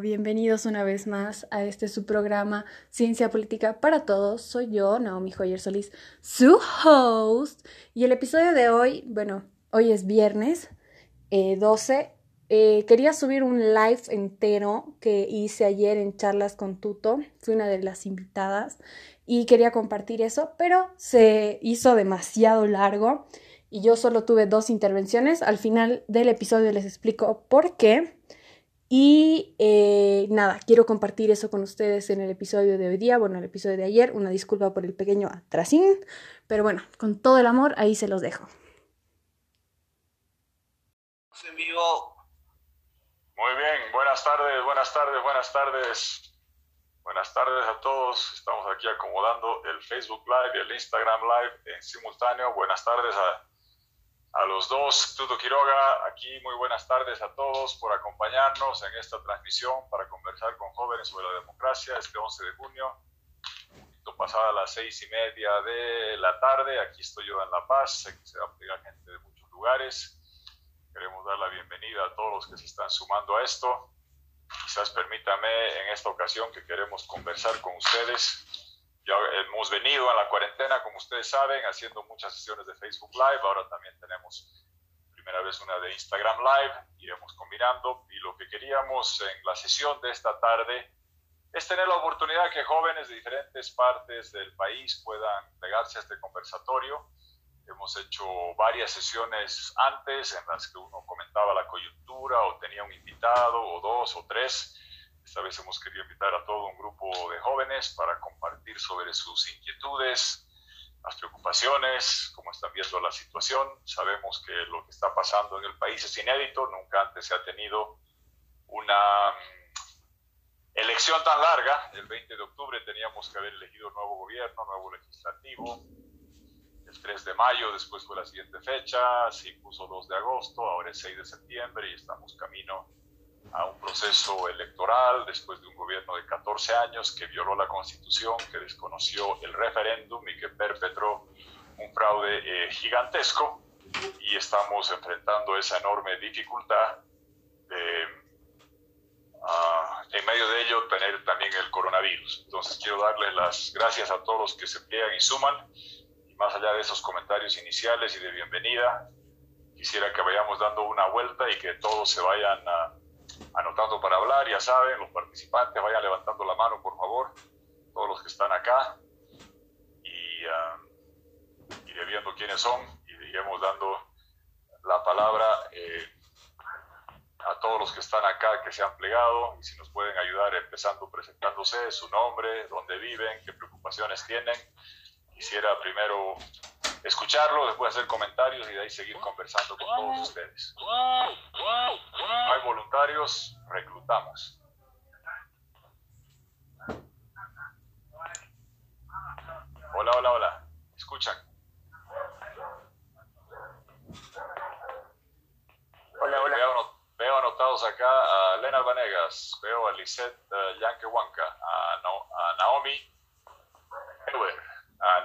bienvenidos una vez más a este su programa Ciencia Política para Todos. Soy yo, Naomi Joyer Solís, su host. Y el episodio de hoy, bueno, hoy es viernes 12. Eh, eh, quería subir un live entero que hice ayer en charlas con Tuto. Fui una de las invitadas y quería compartir eso, pero se hizo demasiado largo y yo solo tuve dos intervenciones. Al final del episodio les explico por qué. Y eh, nada, quiero compartir eso con ustedes en el episodio de hoy día, bueno, el episodio de ayer. Una disculpa por el pequeño atrasín, pero bueno, con todo el amor, ahí se los dejo. Muy bien, buenas tardes, buenas tardes, buenas tardes. Buenas tardes a todos. Estamos aquí acomodando el Facebook Live y el Instagram Live en simultáneo. Buenas tardes a a los dos, Tuto Quiroga, aquí muy buenas tardes a todos por acompañarnos en esta transmisión para conversar con jóvenes sobre la democracia este 11 de junio, pasada las seis y media de la tarde, aquí estoy yo en La Paz, que se va a pegar gente de muchos lugares, queremos dar la bienvenida a todos los que se están sumando a esto, quizás permítame en esta ocasión que queremos conversar con ustedes ya hemos venido a la cuarentena, como ustedes saben, haciendo muchas sesiones de Facebook Live. Ahora también tenemos primera vez una de Instagram Live. Iremos combinando. Y lo que queríamos en la sesión de esta tarde es tener la oportunidad que jóvenes de diferentes partes del país puedan pegarse a este conversatorio. Hemos hecho varias sesiones antes en las que uno comentaba la coyuntura o tenía un invitado o dos o tres esta vez hemos querido invitar a todo un grupo de jóvenes para compartir sobre sus inquietudes, las preocupaciones, cómo están viendo la situación. Sabemos que lo que está pasando en el país es inédito, nunca antes se ha tenido una mm, elección tan larga. El 20 de octubre teníamos que haber elegido nuevo gobierno, nuevo legislativo. El 3 de mayo, después fue la siguiente fecha, se impuso 2 de agosto, ahora es 6 de septiembre y estamos camino a un proceso electoral después de un gobierno de 14 años que violó la constitución, que desconoció el referéndum y que perpetró un fraude eh, gigantesco y estamos enfrentando esa enorme dificultad de, ah, en medio de ello, tener también el coronavirus. Entonces quiero darles las gracias a todos los que se pliegan y suman. Y más allá de esos comentarios iniciales y de bienvenida, quisiera que vayamos dando una vuelta y que todos se vayan a anotando para hablar, ya saben, los participantes vayan levantando la mano, por favor, todos los que están acá, y uh, iré viendo quiénes son y iremos dando la palabra eh, a todos los que están acá, que se han plegado, y si nos pueden ayudar empezando presentándose, su nombre, dónde viven, qué preocupaciones tienen. Quisiera primero escucharlo, después hacer comentarios y de ahí seguir conversando con todos ustedes. No hay voluntarios, reclutamos. Hola, hola, hola. ¿Escuchan? Hola, hola. Veo, anotados acá a Lena Vanegas, veo a Lisette uh, Yankewanka, a, a Naomi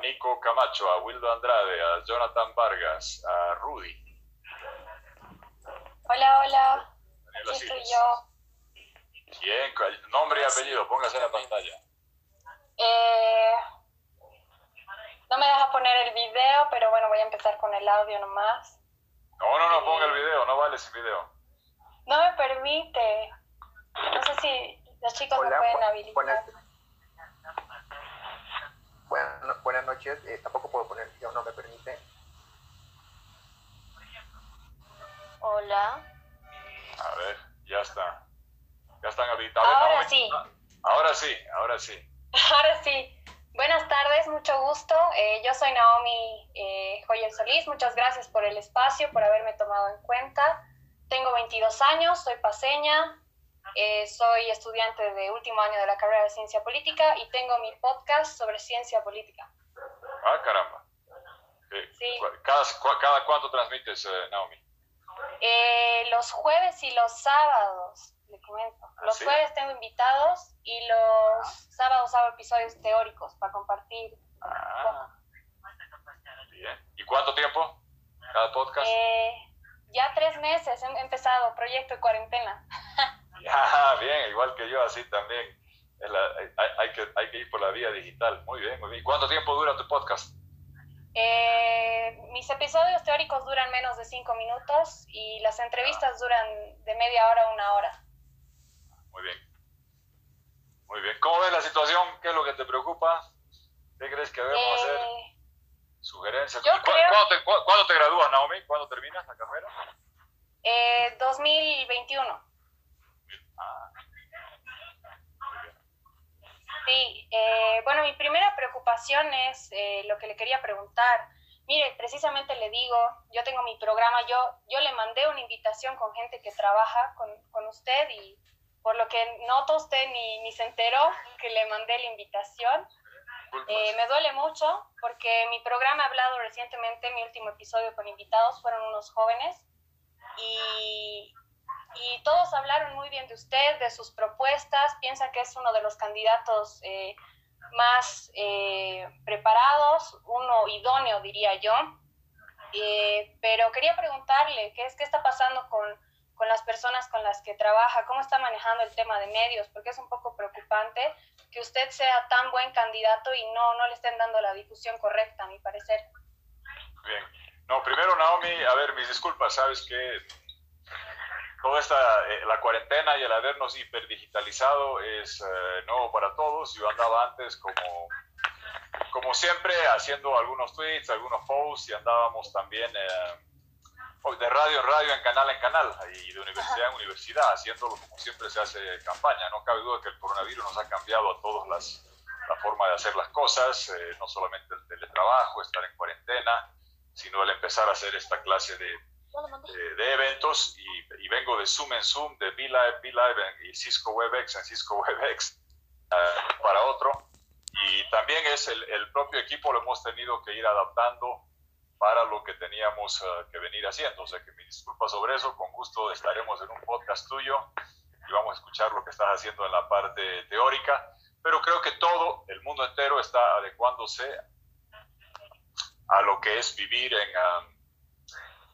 Nico Camacho, a Wildo Andrade, a Jonathan Vargas, a Rudy. Hola, hola. Aquí soy yo. Bien, nombre y apellido, póngase en la pantalla. Eh, no me deja poner el video, pero bueno, voy a empezar con el audio nomás. No, no, no, ponga el video, no vale sin video. No me permite. No sé si los chicos me pueden habilitar. Buenas noches, eh, tampoco puedo poner video, no me permite. Hola. A ver, ya está. Ya están habilitados. Ahora sí. Ahora sí, ahora sí. Ahora sí. Buenas tardes, mucho gusto. Eh, yo soy Naomi eh, Joyer Solís. Muchas gracias por el espacio, por haberme tomado en cuenta. Tengo 22 años, soy paseña, eh, soy estudiante de último año de la carrera de Ciencia Política y tengo mi podcast sobre ciencia política. Ah, caramba. Sí. ¿Cada, cada cuánto transmites, eh, Naomi? Eh, los jueves y los sábados, le comento. ¿Ah, los jueves tengo invitados y los sábados hago episodios teóricos para compartir. Ah. Bien. ¿Y cuánto tiempo cada podcast? ya tres meses he empezado, proyecto de cuarentena. Ah, bien, igual que yo, así también. Hay, que, hay que ir por la vía digital. Muy bien, muy bien. ¿Cuánto tiempo dura tu podcast? Eh, mis episodios teóricos duran menos de cinco minutos y las entrevistas duran de media hora a una hora. Muy bien. Muy bien. ¿Cómo ves la situación? ¿Qué es lo que te preocupa? ¿Qué crees que debemos hacer? Eh, ¿Sugerencias? ¿Cuándo, te, ¿Cuándo, te, gradúas, Naomi? ¿Cuándo terminas la carrera? Eh, 2021. Ah. Sí, eh, bueno, mi primera preocupación es eh, lo que le quería preguntar. Mire, precisamente le digo, yo tengo mi programa, yo, yo le mandé una invitación con gente que trabaja con, con usted y por lo que noto usted ni, ni se enteró que le mandé la invitación. Eh, me duele mucho porque mi programa ha hablado recientemente, mi último episodio con invitados fueron unos jóvenes y, y todos hablaron muy bien de usted, de sus propuestas, piensa que es uno de los candidatos eh, más eh, preparados, uno idóneo diría yo, eh, pero quería preguntarle qué es qué está pasando con, con las personas con las que trabaja, cómo está manejando el tema de medios, porque es un poco preocupante que usted sea tan buen candidato y no, no le estén dando la difusión correcta, a mi parecer. Bien. No, primero, Naomi, a ver, mis disculpas, sabes que toda esta, eh, la cuarentena y el habernos hiperdigitalizado es eh, nuevo para todos. Yo andaba antes como, como siempre haciendo algunos tweets, algunos posts y andábamos también eh, de radio en radio, en canal en canal y de universidad en universidad, haciéndolo como siempre se hace campaña. No cabe duda que el coronavirus nos ha cambiado a todos las, la forma de hacer las cosas, no solamente el teletrabajo, estar en cuarentena, sino el empezar a hacer esta clase de eh, de eventos y, vengo de Zoom en Zoom, de V-Live, V-Live y Cisco WebEx en Cisco WebEx uh, para otro. Y también es el, el, propio equipo lo hemos tenido que ir adaptando para lo que teníamos uh, que venir haciendo. O sea que mi disculpa sobre eso, con gusto estaremos en un podcast tuyo y vamos a escuchar lo que estás haciendo en la parte teórica. Pero creo que todo, el mundo entero está adecuándose a lo que es vivir en... Um,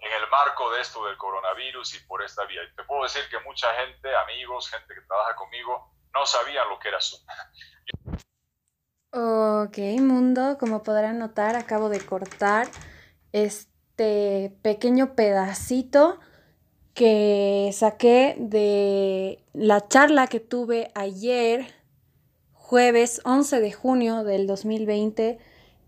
en el marco de esto del coronavirus y por esta vía. Y te puedo decir que mucha gente, amigos, gente que trabaja conmigo, no sabían lo que era Zoom. Ok, mundo, como podrán notar, acabo de cortar este pequeño pedacito que saqué de la charla que tuve ayer, jueves 11 de junio del 2020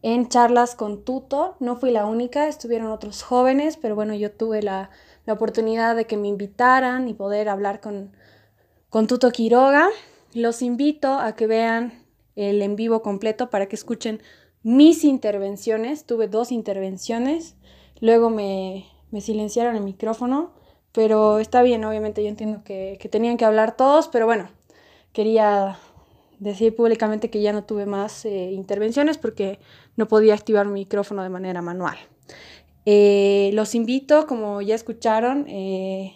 en charlas con Tuto. No fui la única, estuvieron otros jóvenes, pero bueno, yo tuve la, oportunidad de que me invitaran y poder hablar con, con Tuto Quiroga. Los invito a que vean el en vivo completo para que escuchen mis intervenciones. Tuve dos intervenciones, luego me, silenciaron el micrófono, pero está bien, obviamente yo entiendo que, que tenían que hablar todos, pero bueno, quería decir públicamente que ya no tuve más eh, intervenciones porque no podía activar mi micrófono de manera manual. Eh, los invito, como ya escucharon, eh,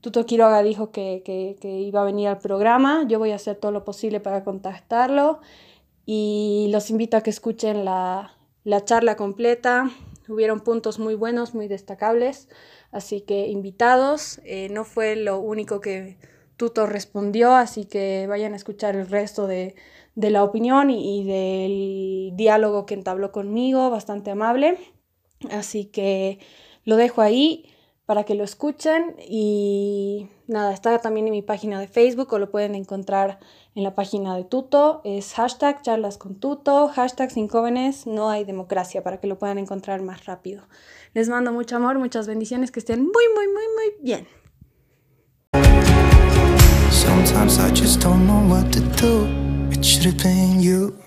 Tuto Quiroga dijo que, que, iba a venir al programa, yo voy a hacer todo lo posible para contactarlo y los invito a que escuchen la, la charla completa. Hubieron puntos muy buenos, muy destacables, así que invitados. no fue lo único que Tuto respondió, así que vayan a escuchar el resto de, la opinión y, del diálogo que entabló conmigo, bastante amable. Así que lo dejo ahí para que lo escuchen y nada, está también en mi página de Facebook o lo pueden encontrar en la página de Tuto, es hashtag charlas hashtag sin jóvenes, no hay democracia, para que lo puedan encontrar más rápido. Les mando mucho amor, muchas bendiciones, que estén muy, muy, muy, muy bien. Sometimes I just don't know what to do. It should have been you.